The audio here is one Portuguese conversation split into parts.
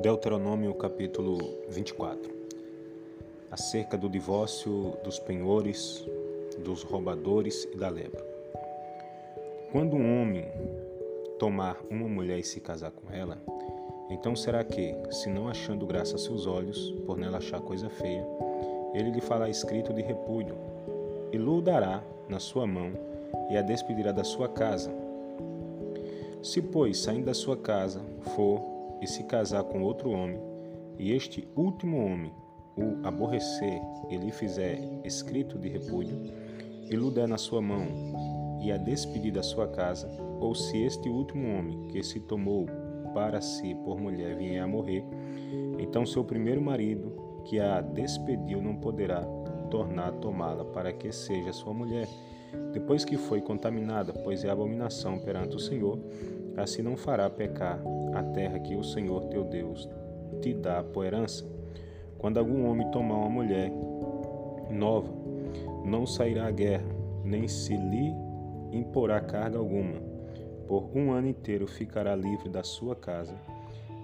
Deuteronômio capítulo 24 Acerca do divórcio dos penhores, dos roubadores e da lepra. Quando um homem tomar uma mulher e se casar com ela, então será que, se não achando graça a seus olhos, por nela achar coisa feia, ele lhe fará escrito de repúdio, e lhe dará na sua mão, e a despedirá da sua casa. Se, pois, saindo da sua casa, for e se casar com outro homem, e este último homem o aborrecer e lhe fizer escrito de repúdio, e lhe der na sua mão, e a despedir da sua casa, ou se este último homem que se tomou para si por mulher vier a morrer, então seu primeiro marido, que a despediu, não poderá tornar a tomá-la para que seja sua mulher, depois que foi contaminada, pois é abominação perante o Senhor, assim não fará pecar a terra que o Senhor teu Deus te dá por herança. Quando algum homem tomar uma mulher nova, não sairá à guerra, nem se lhe imporá carga alguma. Por um ano inteiro ficará livre da sua casa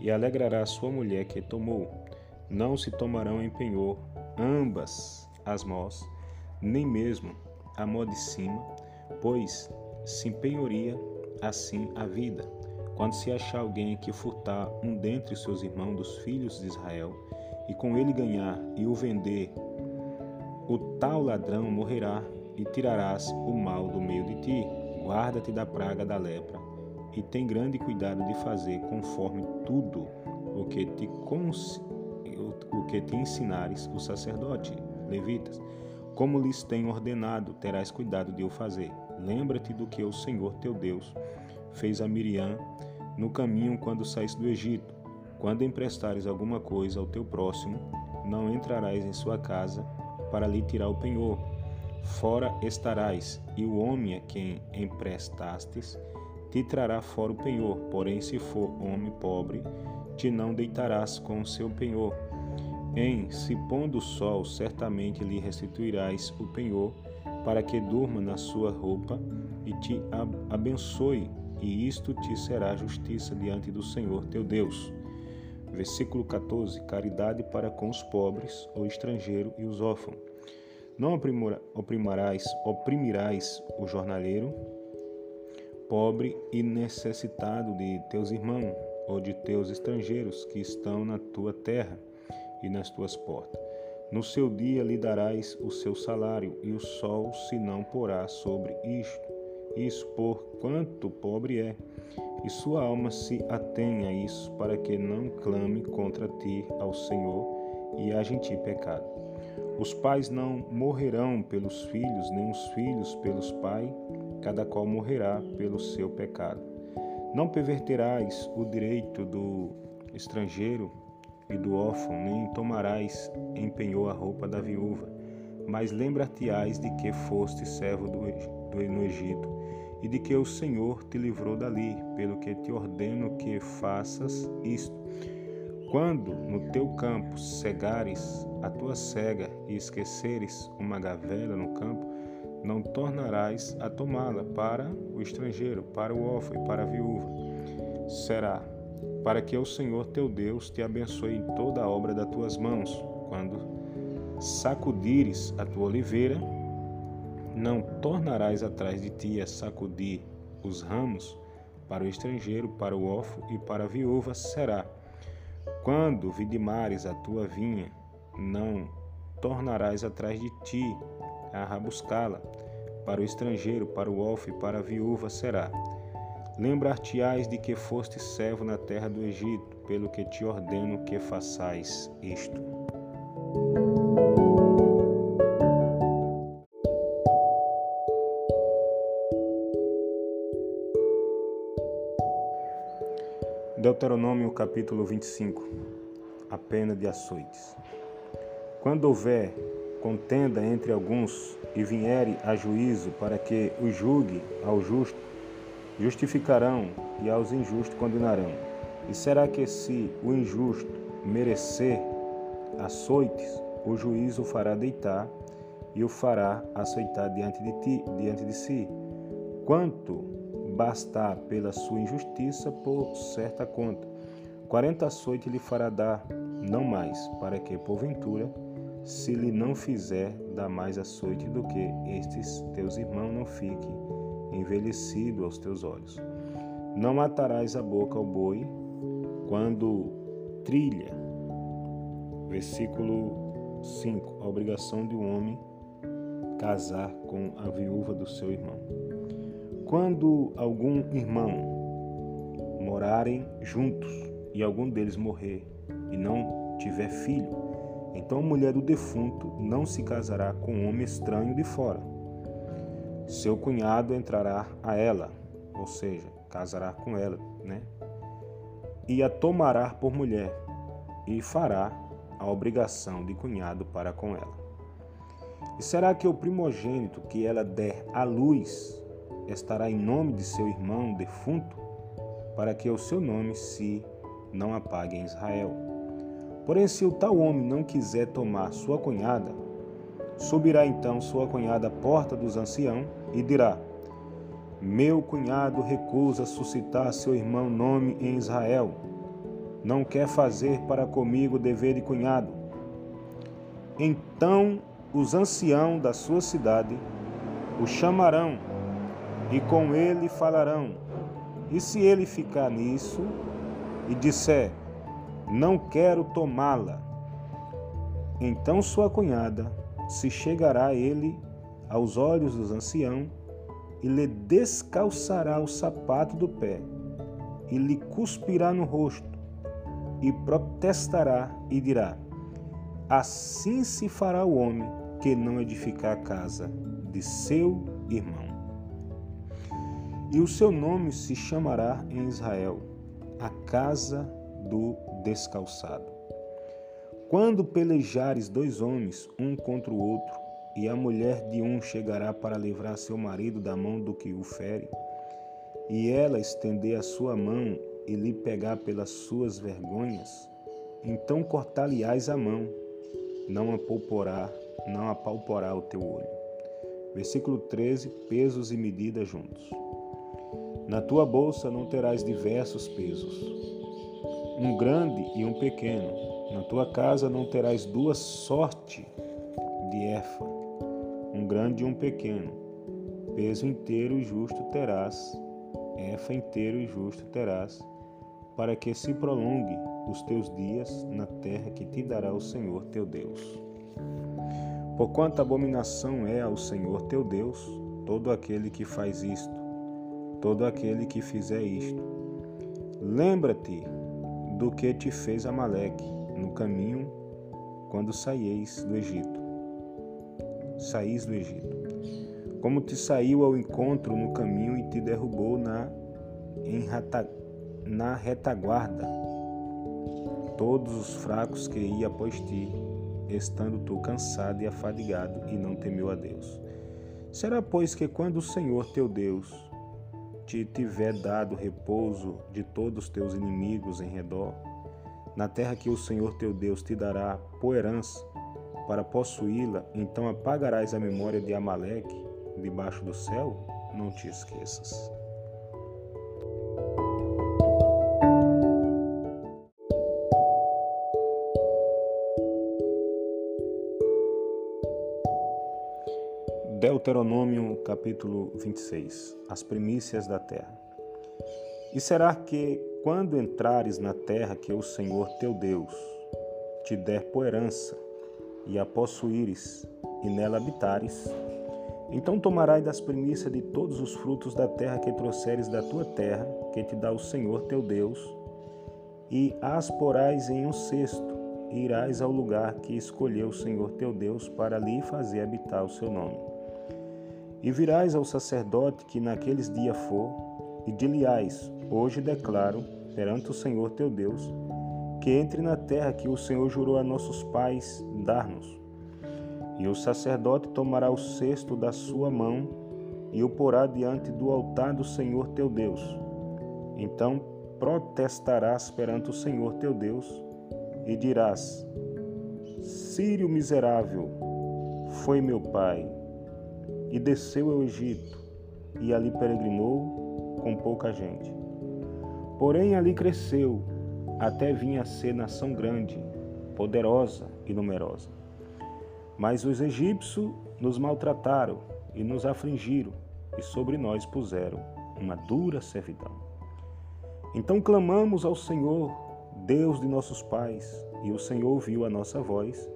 e alegrará a sua mulher que tomou. Não se tomarão em penhor ambas as mãos, nem mesmo a mão de cima, pois se empenhoria assim a vida. Quando se achar alguém que furtar um dentre seus irmãos dos filhos de Israel, e com ele ganhar e o vender, o tal ladrão morrerá, e tirarás o mal do meio de ti. Guarda-te da praga da lepra, e tem grande cuidado de fazer conforme tudo o que te, cons... o que te ensinares o sacerdote, levitas. Como lhes tenho ordenado, terás cuidado de o fazer. Lembra-te do que o Senhor teu Deus fez a Miriam no caminho quando saíste do Egito. Quando emprestares alguma coisa ao teu próximo, não entrarás em sua casa para lhe tirar o penhor. Fora estarás, e o homem a quem emprestastes te trará fora o penhor. Porém, se for homem pobre, te não deitarás com o seu penhor. Em se pondo o sol, certamente lhe restituirás o penhor, para que durma na sua roupa e te abençoe e isto te será justiça diante do Senhor teu Deus. Versículo 14: Caridade para com os pobres, o estrangeiro e os órfãos. Não oprimirás, oprimirás o jornaleiro, pobre e necessitado de teus irmãos ou de teus estrangeiros que estão na tua terra e nas tuas portas. No seu dia lhe darás o seu salário, e o sol se não porá sobre isto isso por quanto pobre é, e sua alma se atém a isso, para que não clame contra ti ao Senhor e haja em ti pecado. Os pais não morrerão pelos filhos, nem os filhos pelos pais, cada qual morrerá pelo seu pecado. Não perverterás o direito do estrangeiro e do órfão, nem tomarás em penhor a roupa da viúva, mas lembrar-te-ás de que foste servo do, do, no Egito e de que o Senhor te livrou dali, pelo que te ordeno que faças isto. Quando no teu campo cegares a tua cega e esqueceres uma gavela no campo, não tornarás a tomá-la para o estrangeiro, para o órfão e para a viúva. Será para que o Senhor teu Deus te abençoe em toda a obra das tuas mãos. Quando sacudires a tua oliveira, não tornarás atrás de ti a sacudir os ramos para o estrangeiro, para o órfão e para a viúva será. Quando vidimares a tua vinha, não tornarás atrás de ti a rabuscá-la. Para o estrangeiro, para o órfão e para a viúva será. Lembrar-te-ás de que foste servo na terra do Egito, pelo que te ordeno que façais isto. Deuteronômio capítulo 25 A pena de açoites Quando houver contenda entre alguns e viere a juízo para que o julgue ao justo, justificarão e aos injustos condenarão. E será que se o injusto merecer açoites, o juiz o fará deitar e o fará aceitar diante de ti, diante de si. Quanto bastar pela sua injustiça por certa conta. quarenta açoites lhe fará dar, não mais, para que, porventura, se lhe não fizer dar mais açoite do que estes teus irmãos, não fique envelhecido aos teus olhos. Não matarás a boca ao boi quando trilha. Versículo 5. A obrigação de um homem casar com a viúva do seu irmão. Quando algum irmão morarem juntos e algum deles morrer e não tiver filho, então a mulher do defunto não se casará com um homem estranho de fora. Seu cunhado entrará a ela, ou seja, casará com ela, né? E a tomará por mulher e fará a obrigação de cunhado para com ela. E será que o primogênito que ela der à luz estará em nome de seu irmão defunto, para que o seu nome se não apague em Israel? Porém, se o tal homem não quiser tomar sua cunhada, subirá então sua cunhada à porta dos anciãos e dirá: Meu cunhado recusa suscitar seu irmão nome em Israel. Não quer fazer para comigo dever de cunhado. Então os anciãos da sua cidade o chamarão e com ele falarão. E se ele ficar nisso e disser: Não quero tomá-la, então sua cunhada se chegará ele aos olhos dos anciãos e lhe descalçará o sapato do pé e lhe cuspirá no rosto e protestará e dirá: Assim se fará o homem que não edificar a casa de seu irmão. E o seu nome se chamará em Israel a casa do descalçado. Quando pelejares dois homens, um contra o outro, e a mulher de um chegará para livrar seu marido da mão do que o fere, e ela estender a sua mão e lhe pegar pelas suas vergonhas, então cortar-lhe-ás a mão, não a pouporá, não apalporá o teu olho. Versículo 13: Pesos e medidas juntos. Na tua bolsa não terás diversos pesos, um grande e um pequeno, na tua casa não terás duas sortes de efa, um grande e um pequeno. Peso inteiro e justo terás, efa inteiro e justo terás, para que se prolongue os teus dias na terra que te dará o Senhor teu Deus. Porquanto abominação é ao Senhor teu Deus todo aquele que faz isto, todo aquele que fizer isto. Lembra-te do que te fez Amaleque, no caminho quando saíeis do Egito. Saís do Egito. Como te saiu ao encontro no caminho e te derrubou na, reta, na retaguarda. Todos os fracos que ia após ti, estando tu cansado e afadigado, e não temeu a Deus. Será, pois, que quando o Senhor teu Deus te tiver dado repouso de todos os teus inimigos em redor, na terra que o Senhor teu Deus te dará por herança, para possuí-la, então apagarás a memória de Amaleque debaixo do céu? Não te esqueças. Deuteronômio capítulo 26 As primícias da terra. E será que quando entrares na terra que o Senhor teu Deus te der por herança, e a possuíres, e nela habitares, então tomarás das primícias de todos os frutos da terra que trouxeres da tua terra, que te dá o Senhor teu Deus, e as porás em um cesto, e irás ao lugar que escolheu o Senhor teu Deus para ali fazer habitar o seu nome. E virás ao sacerdote que naqueles dias for, e dir-lhe-ás, hoje declaro perante o Senhor teu Deus, que entre na terra que o Senhor jurou a nossos pais dar-nos. E o sacerdote tomará o cesto da sua mão e o porá diante do altar do Senhor teu Deus. Então protestarás perante o Senhor teu Deus e dirás: Sírio miserável foi meu pai, e desceu ao Egito, e ali peregrinou com pouca gente. Porém ali cresceu até vinha a ser nação grande, poderosa e numerosa. Mas os egípcios nos maltrataram e nos afligiram, e sobre nós puseram uma dura servidão. Então clamamos ao Senhor, Deus de nossos pais, e o Senhor ouviu a nossa voz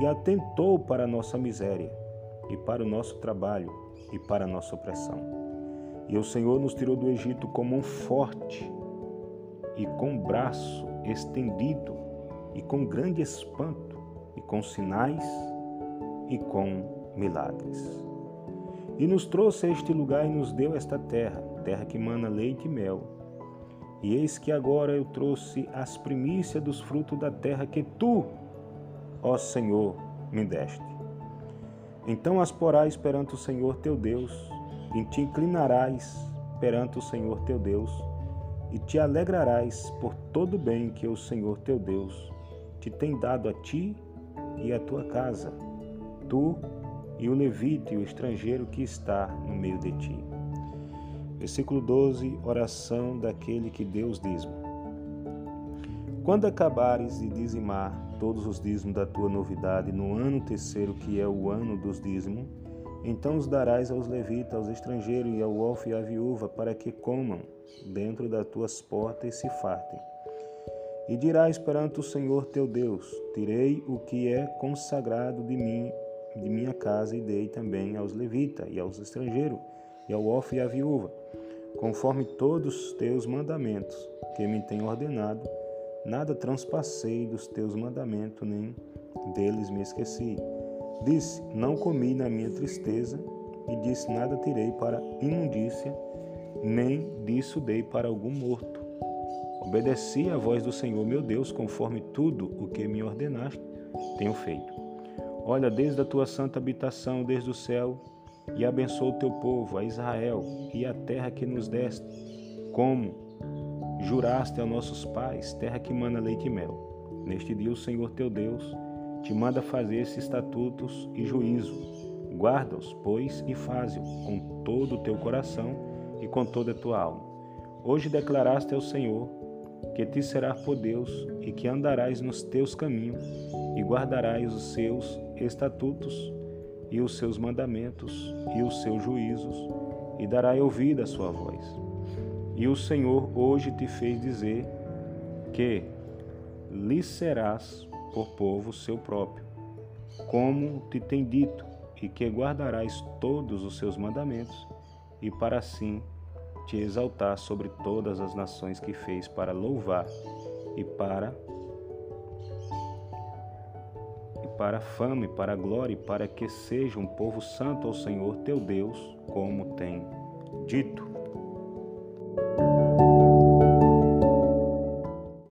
e atentou para a nossa miséria, e para o nosso trabalho, e para a nossa opressão. E o Senhor nos tirou do Egito com mão forte e com braço estendido, e com grande espanto, e com sinais e com milagres. E nos trouxe a este lugar e nos deu esta terra, terra que mana leite e mel. E eis que agora eu trouxe as primícias dos frutos da terra que tu, ó Senhor, me deste. Então as porás perante o Senhor teu Deus, e te inclinarás perante o Senhor teu Deus, e te alegrarás por todo o bem que o Senhor teu Deus te tem dado a ti e a tua casa, tu e o levita e o estrangeiro que está no meio de ti. Versículo 12, oração daquele que Deus dízimo. Quando acabares de dizimar todos os dízimos da tua novidade no ano terceiro, que é o ano dos dízimos, então os darás aos levitas, aos estrangeiros e ao órfão e à viúva, para que comam dentro das tuas portas e se fartem. E dirás perante o Senhor teu Deus: Tirei o que é consagrado de mim de minha casa e dei também aos levitas e aos estrangeiros e ao órfão e à viúva, conforme todos os teus mandamentos que me tem ordenado, nada transpassei dos teus mandamentos, nem deles me esqueci. Disse: Não comi na minha tristeza, e disse: Nada tirei para imundícia, nem disso dei para algum morto. Obedeci à voz do Senhor meu Deus, conforme tudo o que me ordenaste, tenho feito. Olha desde a tua santa habitação, desde o céu, e abençoa o teu povo, a Israel, e a terra que nos deste, como juraste a nossos pais, terra que mana leite e mel. Neste dia o Senhor teu Deus te manda fazer esses estatutos e juízo. Guarda-os, pois, e faze-o com todo o teu coração e com toda a tua alma. Hoje declaraste ao Senhor que te será por Deus e que andarás nos teus caminhos e guardarás os seus estatutos e os seus mandamentos e os seus juízos, e dará ouvido à sua voz. E o Senhor hoje te fez dizer que lhe serás por povo seu próprio, como te tem dito, e que guardarás todos os seus mandamentos, e para assim te exaltar sobre todas as nações que fez para louvar e para para a fama e para glória, e para que seja um povo santo ao Senhor teu Deus, como tem dito.